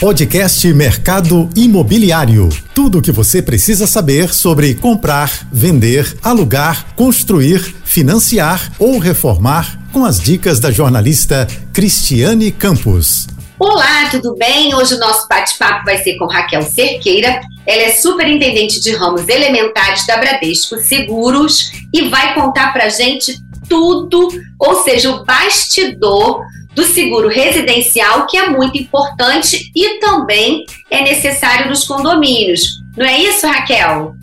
Podcast Mercado Imobiliário. Tudo o que você precisa saber sobre comprar, vender, alugar, construir, financiar ou reformar com as dicas da jornalista Cristiane Campos. Olá, tudo bem? Hoje o nosso bate-papo vai ser com Raquel Cerqueira. Ela é superintendente de ramos elementares da Bradesco Seguros e vai contar pra gente tudo, ou seja, o bastidor do seguro residencial, que é muito importante e também é necessário nos condomínios. Não é isso, Raquel?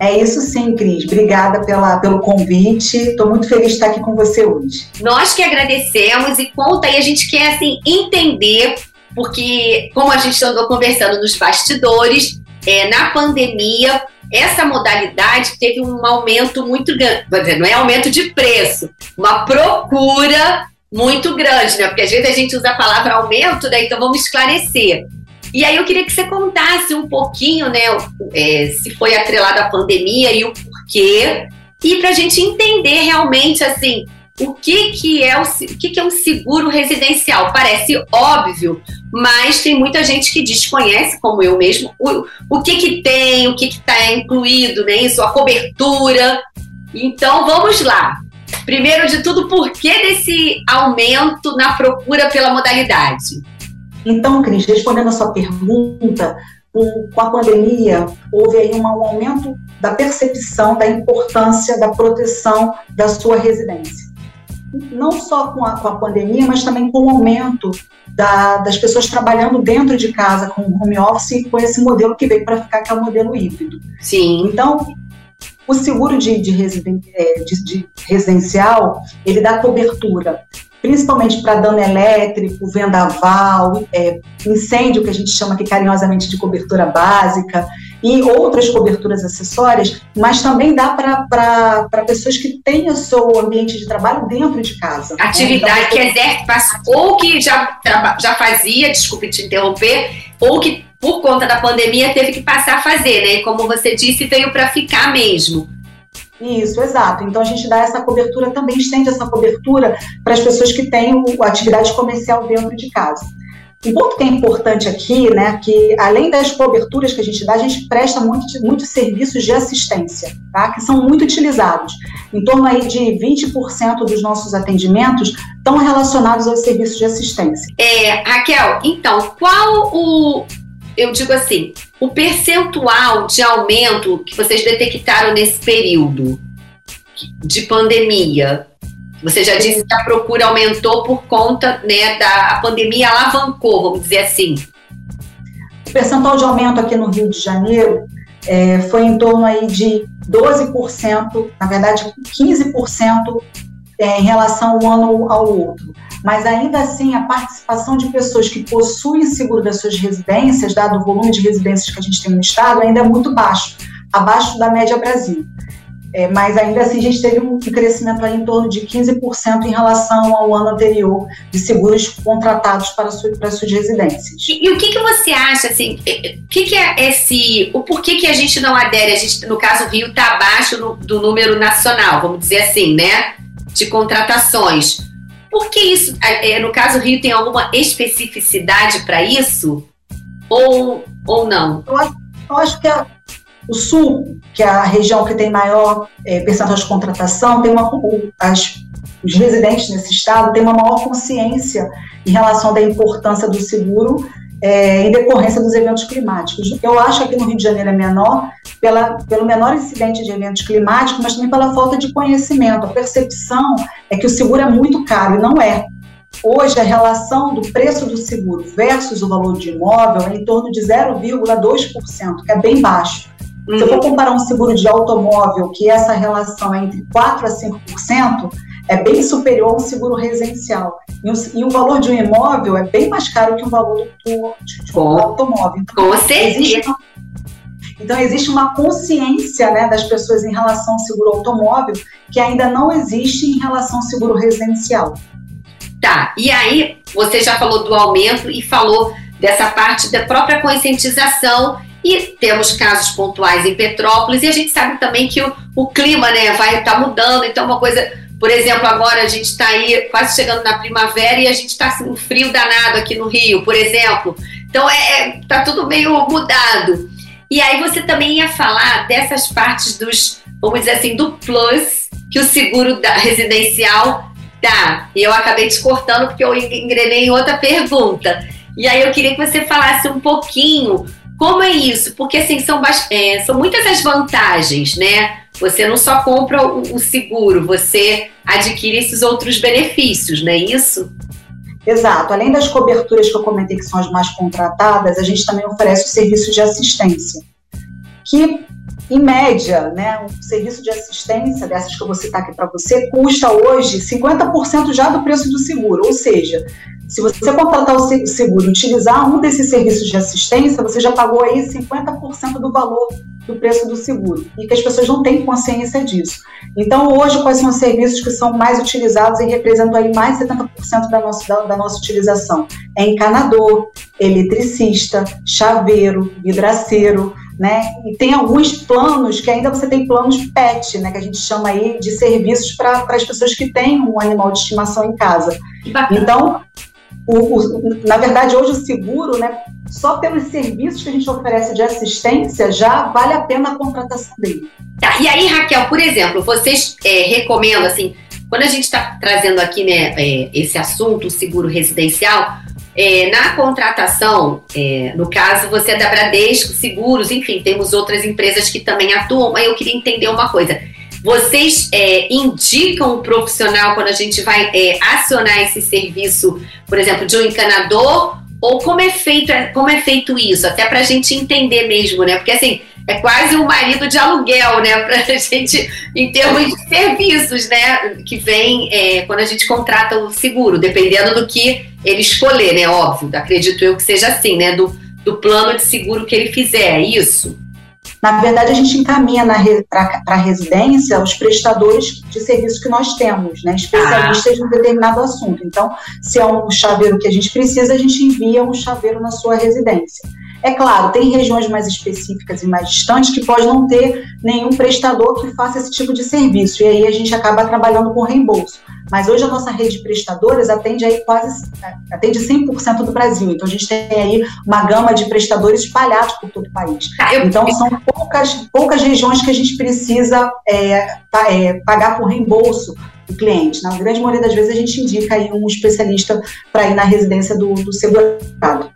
É isso sim, Cris. Obrigada pela, pelo convite. Estou muito feliz de estar aqui com você hoje. Nós que agradecemos e conta aí, a gente quer assim, entender, porque como a gente andou conversando nos bastidores, é, na pandemia, essa modalidade teve um aumento muito grande, não é aumento de preço, uma procura muito grande, né? Porque às vezes a gente usa a palavra aumento, né? Então vamos esclarecer. E aí eu queria que você contasse um pouquinho, né? É, se foi atrelado à pandemia e o porquê, e para a gente entender realmente assim o que, que é o, o que, que é um seguro residencial. Parece óbvio, mas tem muita gente que desconhece, como eu mesmo, o, o que, que tem, o que está incluído, né? Isso, a cobertura. Então vamos lá. Primeiro de tudo, por que desse aumento na procura pela modalidade? Então, Cris, respondendo a sua pergunta, com a pandemia, houve aí um aumento da percepção da importância da proteção da sua residência. Não só com a, com a pandemia, mas também com o aumento da, das pessoas trabalhando dentro de casa com home office e com esse modelo que veio para ficar, que é o modelo híbrido. Sim. Então, o seguro de, de, residen, é, de, de residencial, ele dá cobertura principalmente para dano elétrico, vendaval, é, incêndio, que a gente chama aqui carinhosamente de cobertura básica, e outras coberturas acessórias, mas também dá para pessoas que têm o seu ambiente de trabalho dentro de casa. Atividade né? então, que exerce, ou que já, já fazia, desculpe te interromper, ou que por conta da pandemia, teve que passar a fazer, né? Como você disse, veio para ficar mesmo. Isso, exato. Então a gente dá essa cobertura, também estende essa cobertura para as pessoas que têm atividade comercial dentro de casa. Um ponto que é importante aqui, né, que além das coberturas que a gente dá, a gente presta muitos muito serviços de assistência, tá, que são muito utilizados. Em torno aí de 20% dos nossos atendimentos estão relacionados aos serviços de assistência. É, Raquel, então, qual o, eu digo assim, o percentual de aumento que vocês detectaram nesse período de pandemia, você já disse que a procura aumentou por conta né, da pandemia alavancou, vamos dizer assim. O percentual de aumento aqui no Rio de Janeiro é, foi em torno aí de 12%, na verdade 15% é, em relação um ano ao outro mas ainda assim a participação de pessoas que possuem seguro das suas residências, dado o volume de residências que a gente tem no estado, ainda é muito baixo, abaixo da média Brasil. É, mas ainda assim a gente teve um crescimento em torno de 15% em relação ao ano anterior de seguros contratados para, su, para suas residências. E, e, o que, que você acha, assim, o que, que é esse, o porquê que a gente não adere, a gente, no caso o Rio está abaixo no, do número nacional, vamos dizer assim, né, de contratações. Por que isso? É, no caso Rio, tem alguma especificidade para isso? Ou, ou não? Eu acho, eu acho que a, o Sul, que é a região que tem maior é, percentual de contratação, tem uma, as, os residentes nesse estado têm uma maior consciência em relação da importância do seguro é, em decorrência dos eventos climáticos. Eu acho que no Rio de Janeiro é menor pela, pelo menor incidente de eventos climáticos, mas também pela falta de conhecimento. A percepção é que o seguro é muito caro, e não é. Hoje, a relação do preço do seguro versus o valor de imóvel é em torno de 0,2%, que é bem baixo. Uhum. Se eu for uhum. comparar um seguro de automóvel, que essa relação é entre 4% a 5%, é bem superior a um seguro residencial. E o, e o valor de um imóvel é bem mais caro que o valor do, de, um automóvel. Então, Com certeza. então, existe uma consciência né, das pessoas em relação ao seguro automóvel que ainda não existe em relação ao seguro residencial. Tá, e aí você já falou do aumento e falou dessa parte da própria conscientização e temos casos pontuais em Petrópolis e a gente sabe também que o, o clima né, vai estar tá mudando, então uma coisa por exemplo, agora a gente está aí quase chegando na primavera e a gente está assim, um frio danado aqui no Rio, por exemplo. Então é, é tá tudo meio mudado. E aí você também ia falar dessas partes dos, vamos dizer assim, do plus que o seguro da, residencial dá. E eu acabei te cortando porque eu engrenei em outra pergunta. E aí eu queria que você falasse um pouquinho como é isso, porque assim são, é, são muitas as vantagens, né? Você não só compra o, o seguro, você adquire esses outros benefícios, não é isso? Exato. Além das coberturas que eu comentei que são as mais contratadas, a gente também oferece o serviço de assistência, que em média, né, um serviço de assistência dessas que eu vou citar aqui para você custa hoje 50% já do preço do seguro, ou seja, se você contratar o seguro e utilizar um desses serviços de assistência, você já pagou aí 50% do valor do preço do seguro e que as pessoas não têm consciência disso. Então, hoje, quais são os serviços que são mais utilizados e representam aí mais de 70% da nossa, da, da, nossa utilização? É encanador, eletricista, chaveiro, vidraceiro, né? E tem alguns planos que ainda você tem planos PET, né? Que a gente chama aí de serviços para as pessoas que têm um animal de estimação em casa. Então, o, o, na verdade, hoje o seguro, né, só pelos serviços que a gente oferece de assistência, já vale a pena a contratação dele. Tá, e aí, Raquel, por exemplo, vocês é, recomendam, assim, quando a gente está trazendo aqui né, é, esse assunto, o seguro residencial, é, na contratação, é, no caso, você é da Bradesco, Seguros, enfim, temos outras empresas que também atuam, mas eu queria entender uma coisa. Vocês é, indicam um profissional quando a gente vai é, acionar esse serviço, por exemplo, de um encanador? Ou como é feito, como é feito isso? Até para a gente entender mesmo, né? Porque assim, é quase um marido de aluguel, né? Para a gente, em termos de serviços, né? Que vem é, quando a gente contrata o seguro, dependendo do que ele escolher, né? Óbvio, acredito eu que seja assim, né? Do, do plano de seguro que ele fizer, é isso? Na verdade, a gente encaminha para a residência os prestadores de serviço que nós temos, né, especialistas ah. em determinado assunto. Então, se é um chaveiro que a gente precisa, a gente envia um chaveiro na sua residência. É claro, tem regiões mais específicas e mais distantes que pode não ter nenhum prestador que faça esse tipo de serviço, e aí a gente acaba trabalhando com reembolso. Mas hoje a nossa rede de prestadores atende aí quase atende 100% do Brasil. Então a gente tem aí uma gama de prestadores espalhados por todo o país. Tá, então são poucas, poucas regiões que a gente precisa é, é, pagar por reembolso do cliente. Na grande maioria das vezes a gente indica aí um especialista para ir na residência do, do segurado.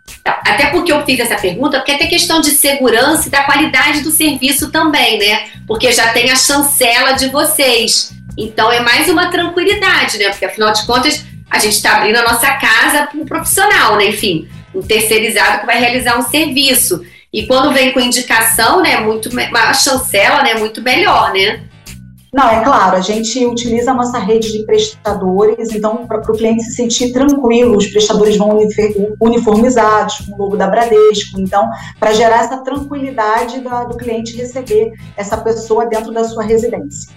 Até porque eu fiz essa pergunta, porque até questão de segurança e da qualidade do serviço também, né? Porque já tem a chancela de vocês. Então é mais uma tranquilidade, né? Porque afinal de contas a gente está abrindo a nossa casa para um profissional, né? Enfim, um terceirizado que vai realizar um serviço. E quando vem com indicação, né, muito a chancela, né, muito melhor, né? Não, é claro, a gente utiliza a nossa rede de prestadores, então, para o cliente se sentir tranquilo, os prestadores vão uniformizados, com o logo da Bradesco, então, para gerar essa tranquilidade da, do cliente receber essa pessoa dentro da sua residência.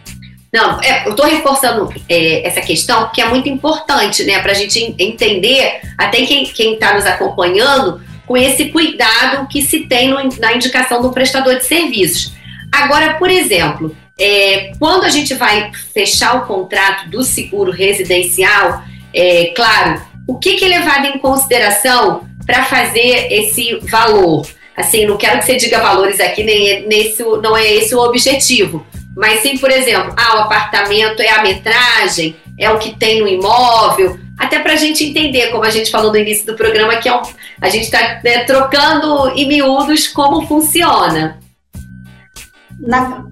Não, é, eu estou reforçando é, essa questão porque é muito importante, né, para a gente entender, até quem está nos acompanhando, com esse cuidado que se tem no, na indicação do prestador de serviços. Agora, por exemplo, é, quando a gente vai fechar o contrato do seguro residencial, é, claro, o que, que é levado em consideração para fazer esse valor? Assim, não quero que você diga valores aqui, nem nesse, não é esse o objetivo. Mas sim, por exemplo, ah, o apartamento é a metragem, é o que tem no imóvel, até para a gente entender, como a gente falou no início do programa, que é um, a gente está né, trocando em miúdos como funciona. Na, é,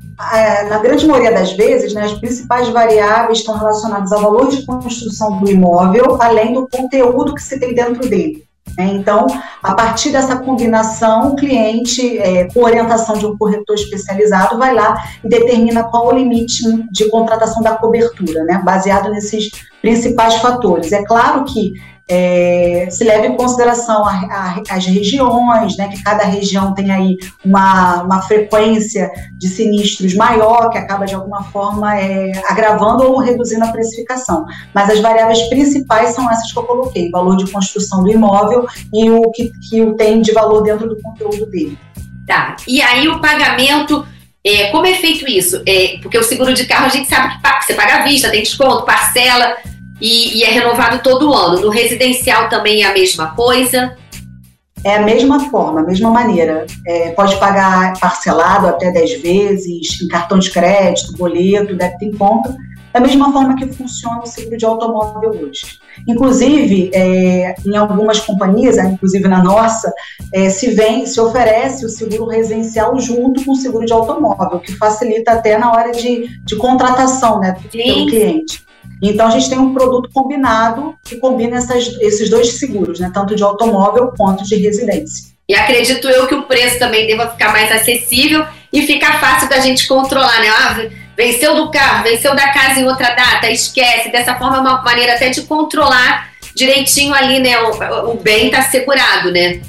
na grande maioria das vezes, né, as principais variáveis estão relacionadas ao valor de construção do imóvel, além do conteúdo que se tem dentro dele. Né? Então, a partir dessa combinação, o cliente, é, com orientação de um corretor especializado, vai lá e determina qual o limite de contratação da cobertura, né, baseado nesses principais fatores. É claro que é, se leva em consideração a, a, as regiões, né, que cada região tem aí uma, uma frequência de sinistros maior, que acaba de alguma forma é, agravando ou reduzindo a precificação. Mas as variáveis principais são essas que eu coloquei: valor de construção do imóvel e o que, que tem de valor dentro do conteúdo dele. Tá. E aí o pagamento. É, como é feito isso? É, porque o seguro de carro a gente sabe que você paga à vista, tem desconto, parcela e, e, é renovado todo ano. No residencial também é a mesma coisa? É a mesma forma, a mesma maneira. É, pode pagar parcelado até 10 vezes, em cartão de crédito, boleto, débito em conta, da mesma forma que funciona o seguro de automóvel hoje. Inclusive, é, em algumas companhias, né, inclusive na nossa, é, se vem, se oferece o seguro residencial junto com o seguro de automóvel, que facilita até na hora de, de contratação né, do cliente. Então, a gente tem um produto combinado que combina essas, esses dois seguros, né, tanto de automóvel quanto de residência. E acredito eu que o preço também deva ficar mais acessível e fica fácil da gente controlar, né? Ah, venceu do carro, venceu da casa em outra data, esquece. Dessa forma é uma maneira até de controlar direitinho ali, né? O, o bem está segurado, né?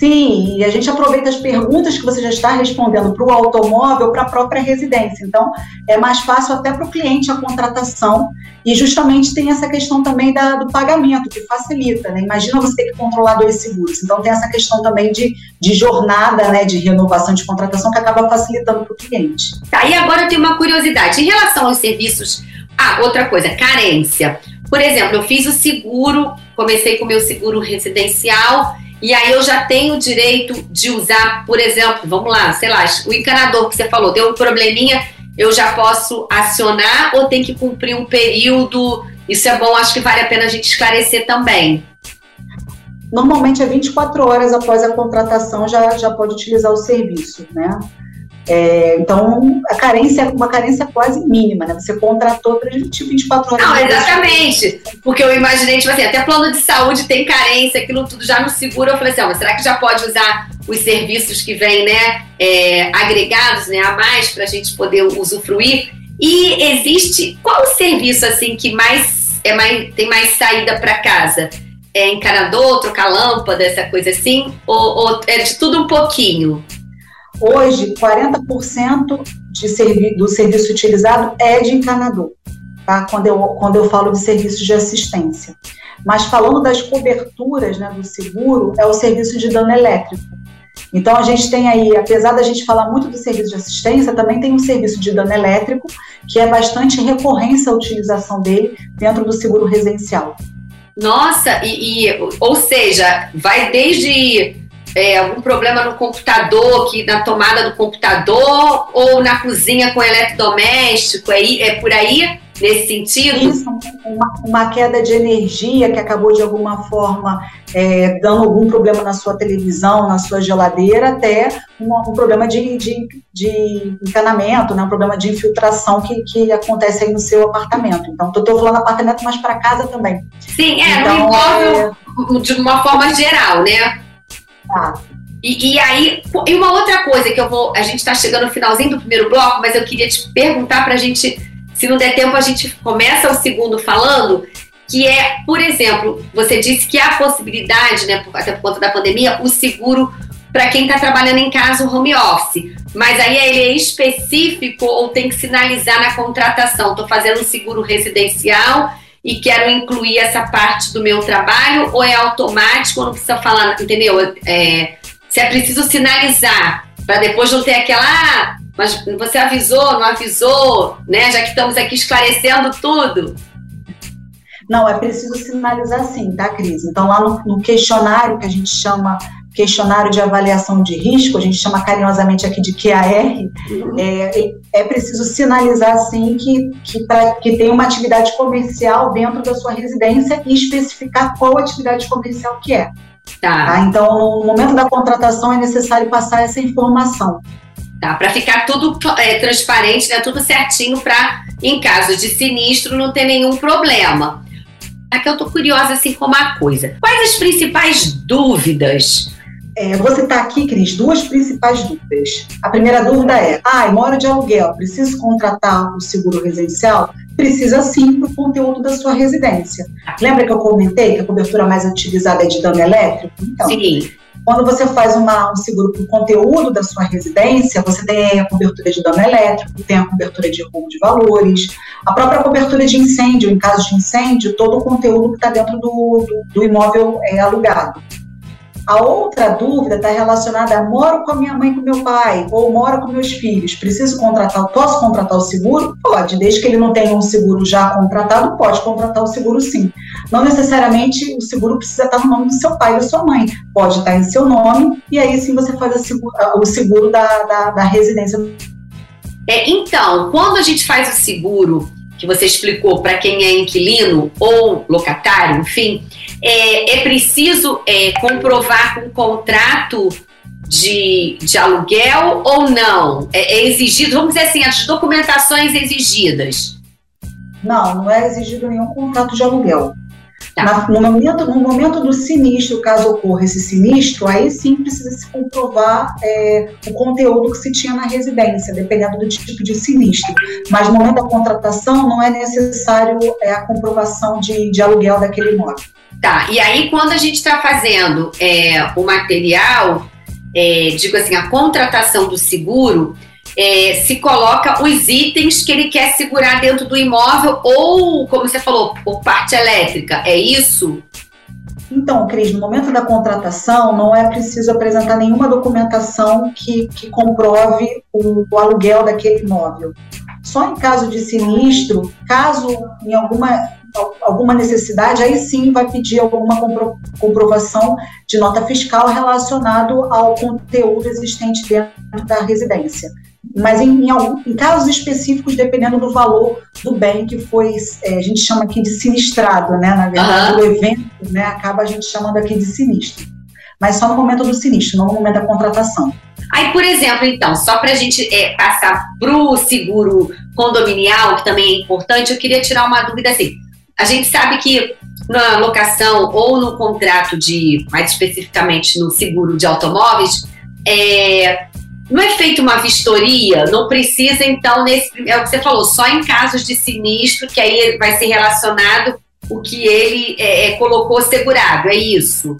Sim, e a gente aproveita as perguntas que você já está respondendo para o automóvel para a própria residência. Então, é mais fácil até para o cliente a contratação. E justamente tem essa questão também da, do pagamento, que facilita. Né? Imagina você ter que controlar dois seguros. Então, tem essa questão também de, de jornada, né, de renovação de contratação, que acaba facilitando para o cliente. Tá, e agora eu tenho uma curiosidade. Em relação aos serviços. Ah, outra coisa, carência. Por exemplo, eu fiz o seguro, comecei com o meu seguro residencial e aí eu já tenho o direito de usar, por exemplo, vamos lá, sei lá, o encanador que você falou, deu um probleminha, eu já posso acionar ou tem que cumprir um período? Isso é bom, acho que vale a pena a gente esclarecer também. Normalmente é 24 horas após a contratação já, já pode utilizar o serviço, né? É, então, a carência é uma carência quase mínima, né? Você contratou para 24 horas. Não, exatamente. Porque eu imaginei, tipo assim, até plano de saúde tem carência, aquilo tudo já no seguro. Eu falei assim, ó, mas será que já pode usar os serviços que vêm, né, é, agregados, né, a mais para a gente poder usufruir? E existe, qual o serviço, assim, que mais, é mais tem mais saída para casa? É encanador, trocar lâmpada, essa coisa assim? Ou, ou é de tudo um pouquinho? Hoje, 40% de servi do serviço utilizado é de encanador, tá? quando, eu, quando eu falo de serviço de assistência. Mas falando das coberturas né, do seguro, é o serviço de dano elétrico. Então, a gente tem aí, apesar da gente falar muito do serviço de assistência, também tem um serviço de dano elétrico, que é bastante recorrência a utilização dele dentro do seguro residencial. Nossa, e, e ou seja, vai desde é, algum problema no computador, que na tomada do computador, ou na cozinha com eletrodoméstico, é, é por aí, nesse sentido? Isso, uma, uma queda de energia que acabou de alguma forma é, dando algum problema na sua televisão, na sua geladeira, até um, um problema de, de, de, encanamento, né, um problema de infiltração que, que acontece aí no seu apartamento. Então, estou falando apartamento, mas para casa também. Sim, é, então, no imóvel é... de uma forma geral, né? E, e, aí, e uma outra coisa que eu vou. A gente está chegando no finalzinho do primeiro bloco, mas eu queria te perguntar para a gente, se não der tempo, a gente começa o segundo falando, que é, por exemplo, você disse que há possibilidade, né, até por conta da pandemia, o seguro para quem está trabalhando em casa, o home office. Mas aí ele é específico ou tem que sinalizar na contratação? Estou fazendo um seguro residencial e quero incluir essa parte do meu trabalho ou é automático, não precisa falar, entendeu? É, se é preciso sinalizar, para depois não ter aquela, ah, mas você avisou, não avisou, né? Já que estamos aqui esclarecendo tudo. Não, é preciso sinalizar sim, tá, Cris? Então, lá no, no questionário que a gente chama questionário de avaliação de risco, a gente chama carinhosamente aqui de QAR, uhum. é, é preciso sinalizar, sim, que, que, pra, que tem uma atividade comercial dentro da sua residência e especificar qual atividade comercial que é. Tá. tá? Então, no momento da contratação, é necessário passar essa informação. Tá, para ficar tudo é, transparente, né, tudo certinho, para, em caso de sinistro, não ter nenhum problema. Aqui eu tô curiosa, assim, como a coisa. Quais as principais dúvidas é, vou citar aqui, Cris, duas principais dúvidas. A primeira dúvida é: ah, moro de aluguel, preciso contratar o seguro residencial? Precisa sim para o conteúdo da sua residência. Lembra que eu comentei que a cobertura mais utilizada é de dano elétrico? Então, sim. Quando você faz uma, um seguro para o conteúdo da sua residência, você tem a cobertura de dano elétrico, tem a cobertura de roubo de valores, a própria cobertura de incêndio, em caso de incêndio, todo o conteúdo que está dentro do, do, do imóvel é alugado. A outra dúvida está relacionada a moro com a minha mãe com meu pai, ou moro com meus filhos. Preciso contratar, posso contratar o seguro? Pode, desde que ele não tenha um seguro já contratado, pode contratar o seguro sim. Não necessariamente o seguro precisa estar no nome do seu pai ou da sua mãe, pode estar em seu nome, e aí sim você faz seguro, o seguro da, da, da residência. É, então, quando a gente faz o seguro, que você explicou para quem é inquilino ou locatário, enfim, é, é preciso é, comprovar com o contrato de, de aluguel ou não? É, é, exigido, vamos dizer assim, as documentações exigidas? Não, não é exigido nenhum contrato de aluguel. Tá. Na, no, momento, no momento do sinistro, caso ocorra esse sinistro, aí sim precisa se comprovar é, o conteúdo que se tinha na residência, dependendo do tipo de sinistro. Mas no momento da contratação, não é necessário é, a comprovação de, de aluguel daquele imóvel. Tá, e aí quando a gente está fazendo é, o material, é, digo assim, a contratação do seguro, é, se coloca os itens que ele quer segurar dentro do imóvel ou, como você falou, por parte elétrica, é isso? Então, Cris, no momento da contratação, não é preciso apresentar nenhuma documentação que, que comprove o, o aluguel daquele imóvel. Só em caso de sinistro, caso em alguma alguma necessidade, aí sim vai pedir alguma compro, comprovação de nota fiscal relacionado ao conteúdo existente dentro da residência. Mas em, em, algum, em casos específicos, dependendo do valor do bem que foi, é, a gente chama aqui de sinistrado, né? Na verdade, uhum. o evento, né? Acaba a gente chamando aqui de sinistro. Mas só no momento do sinistro, não no momento da contratação. Aí, por exemplo, então, só para a gente é, passar para o seguro condominial, que também é importante, eu queria tirar uma dúvida assim. A gente sabe que na locação ou no contrato de, mais especificamente no seguro de automóveis, é, não é feita uma vistoria, não precisa, então, nesse, é o que você falou, só em casos de sinistro, que aí vai ser relacionado o que ele é, é colocou segurado, é isso?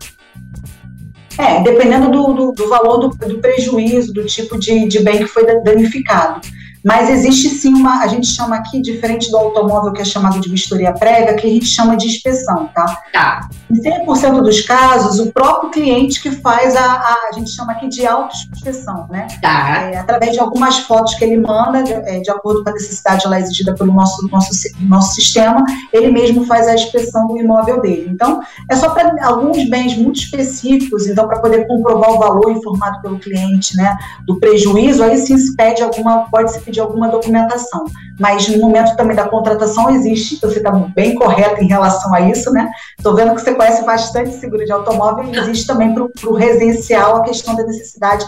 É, dependendo do, do, do valor do, do, prejuízo, do tipo de, de bem que foi danificado. Mas existe sim uma, a gente chama aqui, diferente do automóvel que é chamado de vistoria prévia, que a gente chama de inspeção, tá? Tá. Em 100% dos casos, o próprio cliente que faz a, a, a gente chama aqui de autoinspeção, né? Tá. É, através de algumas fotos que ele manda, de, é, de acordo com a necessidade lá exigida pelo nosso, nosso, nosso sistema, ele mesmo faz a inspeção do imóvel dele. Então, é só para alguns bens muito específicos, então, para poder comprovar o valor informado pelo cliente, né, do prejuízo, aí sim se pede alguma, pode se pedir alguma documentação. Mas no momento também da contratação existe, você está bem correto em relação a isso, né? Estou vendo que você conhece bastante seguro de automóvel e existe também para o residencial a questão da necessidade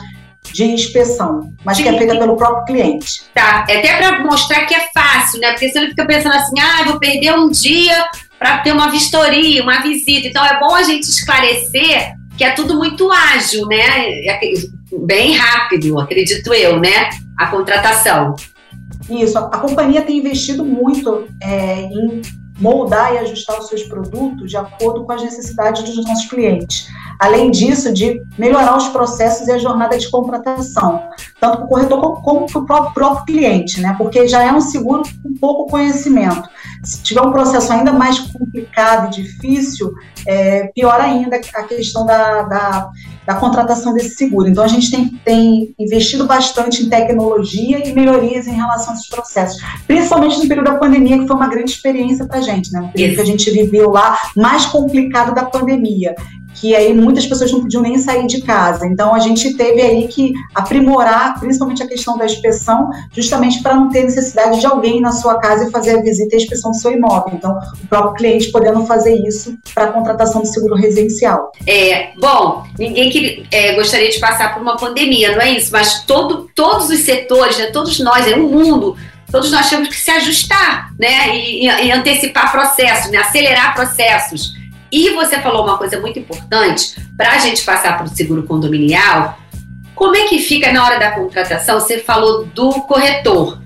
de inspeção, mas Sim. que é feita pelo próprio cliente. Tá, é até para mostrar que é fácil, né? Porque se ele fica pensando assim, ah, vou perder um dia para ter uma vistoria, uma visita. Então é bom a gente esclarecer que é tudo muito ágil, né? Bem rápido, acredito eu, né? A contratação. Isso, a, companhia tem investido muito é, em moldar e ajustar os seus produtos de acordo com as necessidades dos nossos clientes. Além disso, de melhorar os processos e a jornada de contratação, tanto para o corretor como para o próprio, próprio, cliente, né? Porque já é um seguro com pouco conhecimento. Se tiver um processo ainda mais complicado e difícil, é, pior ainda a questão da, da da contratação desse seguro. Então, a gente tem, tem investido bastante em tecnologia e melhorias em relação a esses processos, principalmente no período da pandemia, que foi uma grande experiência para a gente, né? O período que a gente viveu lá, mais complicado da pandemia que aí muitas pessoas não podiam nem sair de casa. Então a gente teve aí que aprimorar, principalmente a questão da inspeção, justamente para não ter necessidade de alguém na sua casa e fazer a visita e a inspeção do seu imóvel. Então o próprio cliente podendo fazer isso para a contratação do seguro residencial. É, bom, ninguém que, é, gostaria de passar por uma pandemia, não é isso? Mas todo, todos os setores, né, todos nós, é, o mundo todos nós temos que se ajustar, né, e, e antecipar processos, né, acelerar processos. E você falou uma coisa muito importante, para a gente passar para o seguro condominial, como é que fica na hora da contratação? Você falou do corretor,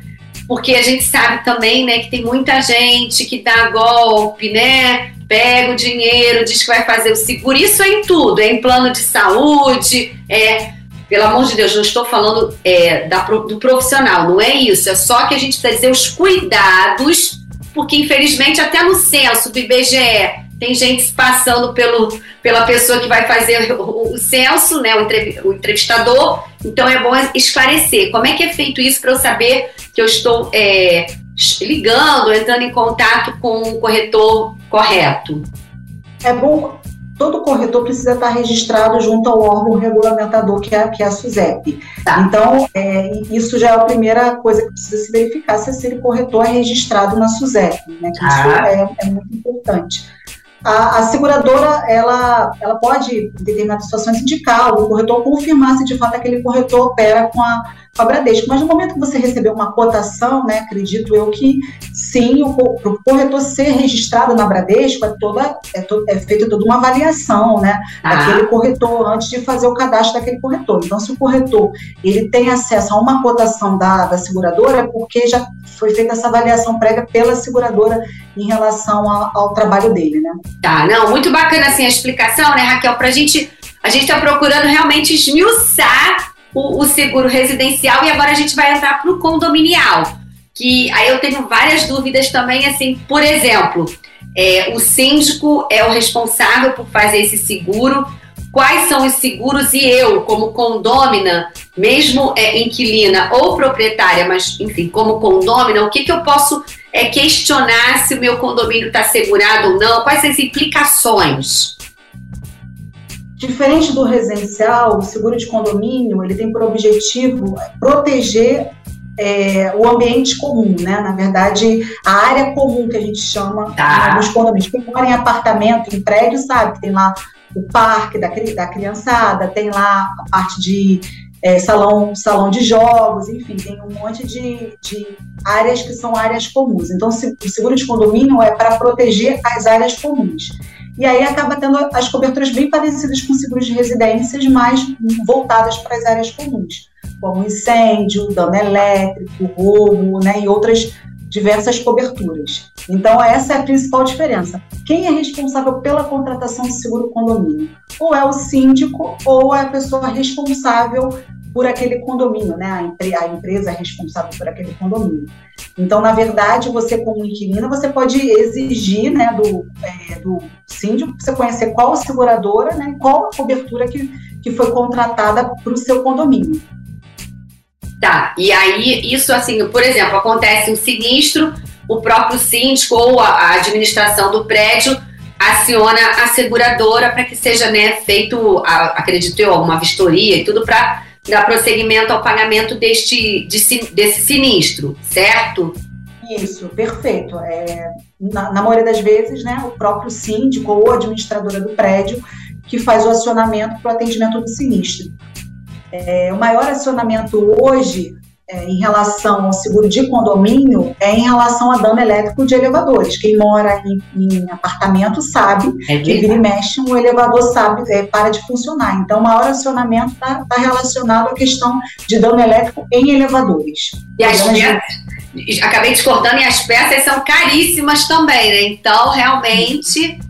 porque a gente sabe também, né, que tem muita gente que dá golpe, né? Pega o dinheiro, diz que vai fazer o seguro. Isso é em tudo, é em plano de saúde, é. Pelo amor de Deus, não estou falando é, da, do profissional, não é isso. É só que a gente precisa dizer os cuidados, porque infelizmente até no censo do IBGE tem gente passando pelo, pela pessoa que vai fazer o, o censo, né, o, entrevistador. Então é bom esclarecer como é que é feito isso para eu saber que eu estou é, ligando, entrando em contato com o corretor correto. é bom todo corretor precisa estar registrado junto ao órgão regulamentador, que é, que é a SUSEP. Tá. Então, é, isso já é a primeira coisa que precisa se verificar, se aquele corretor é registrado na SUSEP, né, isso ah. é, é muito importante. A, a, seguradora, ela, ela pode, em determinadas situações, indicar o corretor confirmar se de fato aquele corretor opera com a com a Bradesco. Mas no momento que você recebeu uma cotação, né, acredito eu que sim, o, o corretor ser registrado na Bradesco é toda é, to, é feita toda uma avaliação, né, ah. daquele corretor antes de fazer o cadastro daquele corretor. Então, se o corretor ele tem acesso a uma cotação da, da seguradora, é porque já foi feita essa avaliação prévia pela seguradora em relação a, ao trabalho dele, né? Tá, não, muito bacana assim a explicação, né, Raquel, para a gente a gente está procurando realmente esmiuçar o, o seguro residencial e agora a gente vai entrar para o condominial. Que aí eu tenho várias dúvidas também, assim, por exemplo, é, o síndico é o responsável por fazer esse seguro. Quais são os seguros e eu, como condômina, mesmo é, inquilina ou proprietária, mas enfim, como condômina, o que, que eu posso é, questionar se o meu condomínio está segurado ou não? Quais as implicações? Diferente do residencial, o seguro de condomínio ele tem por objetivo proteger é, o ambiente comum, né? Na verdade, a área comum que a gente chama tá. nos condomínios. Quem mora em apartamento, em prédio, sabe que tem lá o parque da, da criançada, tem lá a parte de é, salão, salão de jogos, enfim, tem um monte de, de áreas que são áreas comuns. Então, o seguro de condomínio é para proteger as áreas comuns. E aí acaba tendo as coberturas bem parecidas com seguros de residências, mas voltadas para as áreas comuns, como incêndio, dano elétrico, roubo, né, e outras diversas coberturas. Então, essa é a principal diferença. Quem é responsável pela contratação de seguro condomínio? Ou é o síndico, ou é a pessoa responsável por aquele condomínio, né? A, empre a empresa responsável por aquele condomínio. Então, na verdade, você como inquilino, você pode exigir, né, do, é, do síndico, você conhecer qual seguradora, né, qual a cobertura que, que foi contratada para o seu condomínio. Tá, e aí isso assim, por exemplo, acontece um sinistro, o próprio síndico ou a, a administração do prédio aciona a seguradora para que seja né, feito, a, acredito eu, uma vistoria e tudo para dar prosseguimento ao pagamento deste, de, desse sinistro, certo? Isso, perfeito. É, na, na, maioria das vezes, né, o próprio síndico ou administradora do prédio que faz o acionamento para o atendimento do sinistro. É, o maior acionamento hoje é, em relação ao seguro de condomínio é em relação a dano elétrico de elevadores. Quem mora em, em apartamento sabe é que vira e mexe, um elevador sabe, é, para de funcionar. Então, o maior acionamento está tá relacionado à questão de dano elétrico em elevadores. E as peças, acabei discordando, e as peças são caríssimas também, né? Então, realmente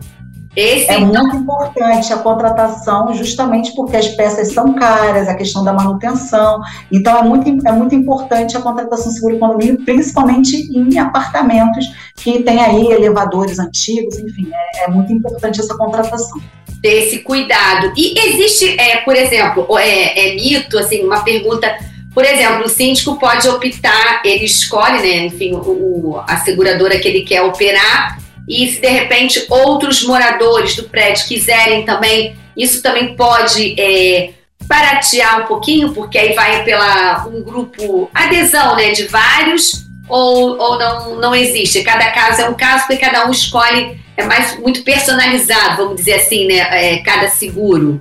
esse, é então... muito importante a contratação, justamente porque as peças são caras, a questão da manutenção. Então, é muito, é muito importante a contratação seguro condomínio, principalmente em apartamentos que tem aí elevadores antigos, enfim, é, é muito importante essa contratação. Ter esse cuidado. E existe, é, por exemplo, é, é mito, assim, uma pergunta. Por exemplo, o síndico pode optar, ele escolhe, né, enfim, o, o, a seguradora que ele quer operar e se de repente outros moradores do prédio quiserem também, isso também pode é, baratear um pouquinho, porque aí vai pela um grupo adesão né, de vários, ou, ou não, não existe. Cada caso é um caso, porque cada um escolhe, é mais muito personalizado, vamos dizer assim, né, é, cada seguro.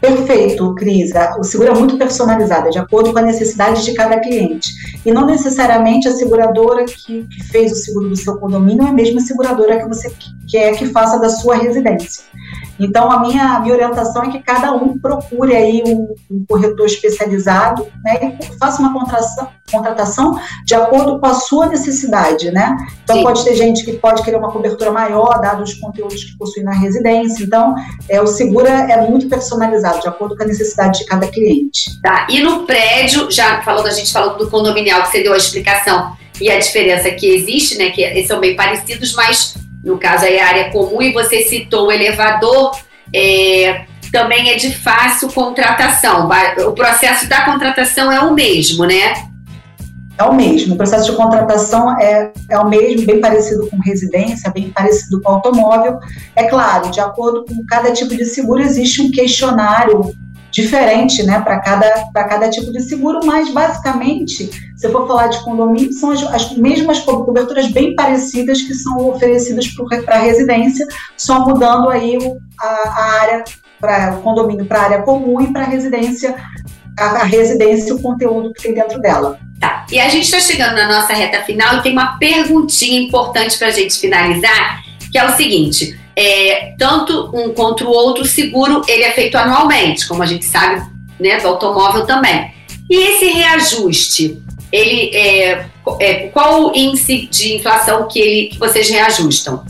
Perfeito, Cris. O seguro é muito personalizado, é de acordo com a necessidade de cada cliente. E não necessariamente a seguradora que, que fez o seguro do seu condomínio é a mesma seguradora que você quer que faça da sua residência. Então, a minha, minha orientação é que cada um procure aí um, um corretor especializado né, e faça uma contratação, contratação de acordo com a sua necessidade, né? Então, Sim. pode ter gente que pode querer uma cobertura maior, dados os conteúdos que possui na residência. Então, é, o seguro é, é muito personalizado, de acordo com a necessidade de cada cliente. Tá, e no prédio, já falando, a gente falou do condominial, que você deu a explicação e a diferença que existe, né? Que eles são bem parecidos, mas no caso aí a área comum, e você citou o elevador, é, também é de fácil contratação. O processo da contratação é o mesmo, né? é o mesmo. O processo de contratação é, é o mesmo, bem parecido com residência, bem parecido com automóvel. É claro, de acordo com cada tipo de seguro, existe um questionário diferente né, para cada, cada tipo de seguro, mas basicamente, se eu for falar de condomínio, são as, as mesmas coberturas bem parecidas que são oferecidas para a residência, só mudando aí o, a, a área para o condomínio para a área comum e para a residência a, a residência o conteúdo que tem dentro dela. Tá. E a gente está chegando na nossa reta final e tem uma perguntinha importante para a gente finalizar, que é o seguinte: é, tanto um quanto o outro seguro ele é feito anualmente, como a gente sabe, né, do automóvel também. E esse reajuste, ele é, é qual o índice de inflação que, ele, que vocês reajustam?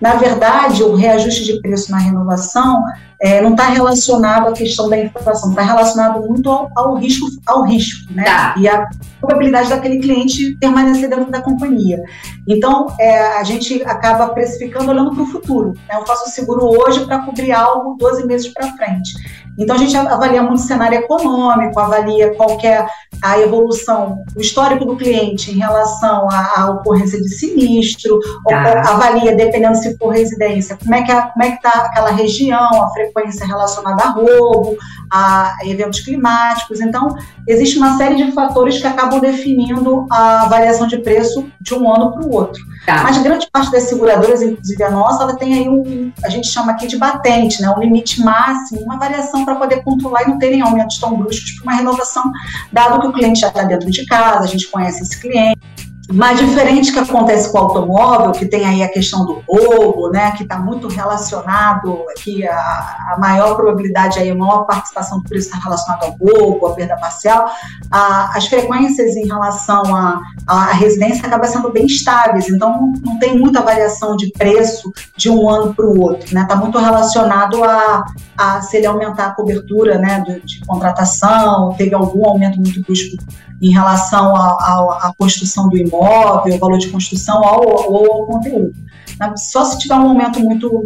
Na verdade, o reajuste de preço na renovação é, não está relacionado à questão da inflação, está relacionado muito ao, ao, risco, ao risco, né? Tá. E a probabilidade daquele cliente permanecer dentro da companhia. Então, é, a gente acaba precificando olhando para o futuro. Né? Eu faço seguro hoje para cobrir algo 12 meses para frente. Então, a gente avalia muito o cenário econômico, avalia qual é a evolução, o histórico do cliente em relação à, à ocorrência de sinistro, tá. avalia, dependendo se for residência, como é que como é está aquela região, a frequência relacionada a roubo, a eventos climáticos. Então, existe uma série de fatores que acabam definindo a variação de preço de um ano para o outro. Tá. Mas grande parte das seguradoras, inclusive a nossa, ela tem aí um, a gente chama aqui de batente, né, um limite máximo, uma variação para poder controlar e não terem aumentos tão bruscos para uma renovação, dado que o cliente já está dentro de casa, a gente conhece esse cliente. Mas diferente que acontece com o automóvel, que tem aí a questão do roubo, né, que está muito relacionado, que a, a, maior probabilidade aí, a maior participação do preço está relacionada ao roubo, à perda parcial, a, as frequências em relação à residência acabam sendo bem estáveis, então não tem muita variação de preço de um ano para o outro, né, está muito relacionado a, a se ele aumentar a cobertura, né, de, de contratação, teve algum aumento muito brusco em relação à construção do imóvel, o valor de construção ou, ou ao conteúdo. Só se tiver um momento muito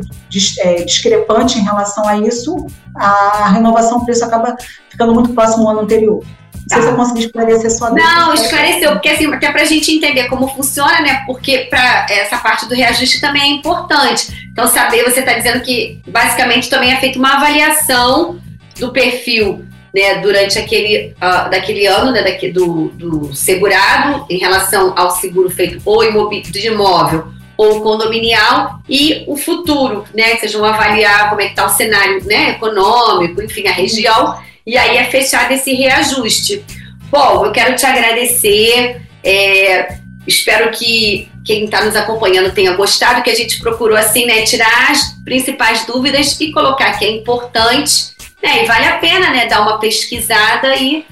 é, discrepante em relação a isso, a renovação do preço acaba ficando muito próximo ao ano anterior. Não sei se eu consegui esclarecer sua dúvida. Não, esclareceu, porque assim, até para a gente entender como funciona, né? Porque para essa parte do reajuste também é importante. Então, saber, você está dizendo que basicamente também é feita uma avaliação do perfil né, durante aquele, uh, daquele ano né, daqui, do, do segurado em relação ao seguro feito ou de imóvel ou condominial e o futuro, né, que sejam avaliar como é que está o cenário né, econômico, enfim, a região, e aí é fechado esse reajuste. Bom, eu quero te agradecer, é, espero que quem está nos acompanhando tenha gostado, que a gente procurou assim, né, tirar as principais dúvidas e colocar que é importante é, e vale a pena, né, dar uma pesquisada e,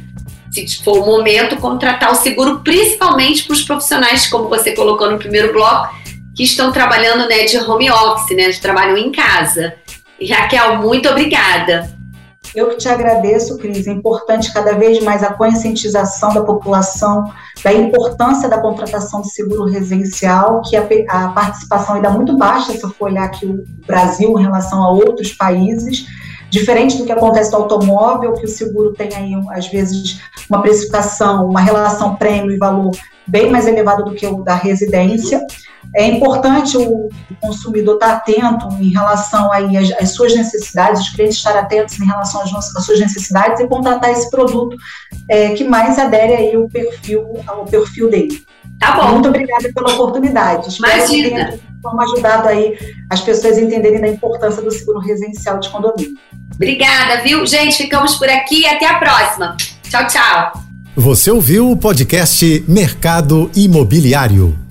se for o momento, contratar o seguro, principalmente para os profissionais, como você colocou no primeiro bloco, que estão trabalhando né, de home office, né, trabalham em casa. Raquel, muito obrigada. Eu que te agradeço, Cris. É importante cada vez mais a conscientização da população da importância da contratação de seguro residencial, que a, a participação ainda é muito baixa, se eu for olhar aqui o Brasil em relação a outros países. Diferente do que acontece no automóvel, que o seguro tem aí, às vezes, uma precificação, uma relação prêmio e valor bem mais elevado do que o da residência. É importante o consumidor estar atento em relação aí às, às suas necessidades, os clientes estarem atentos em relação às, às suas necessidades e contratar esse produto é, que mais adere aí ao perfil, ao perfil dele. Tá bom. Muito obrigada pela oportunidade. Espero Imagina. que tenha ajudado aí as pessoas a entenderem da importância do seguro residencial de condomínio. Obrigada, viu? Gente, ficamos por aqui e até a próxima. Tchau, tchau. Você ouviu o podcast Mercado Imobiliário.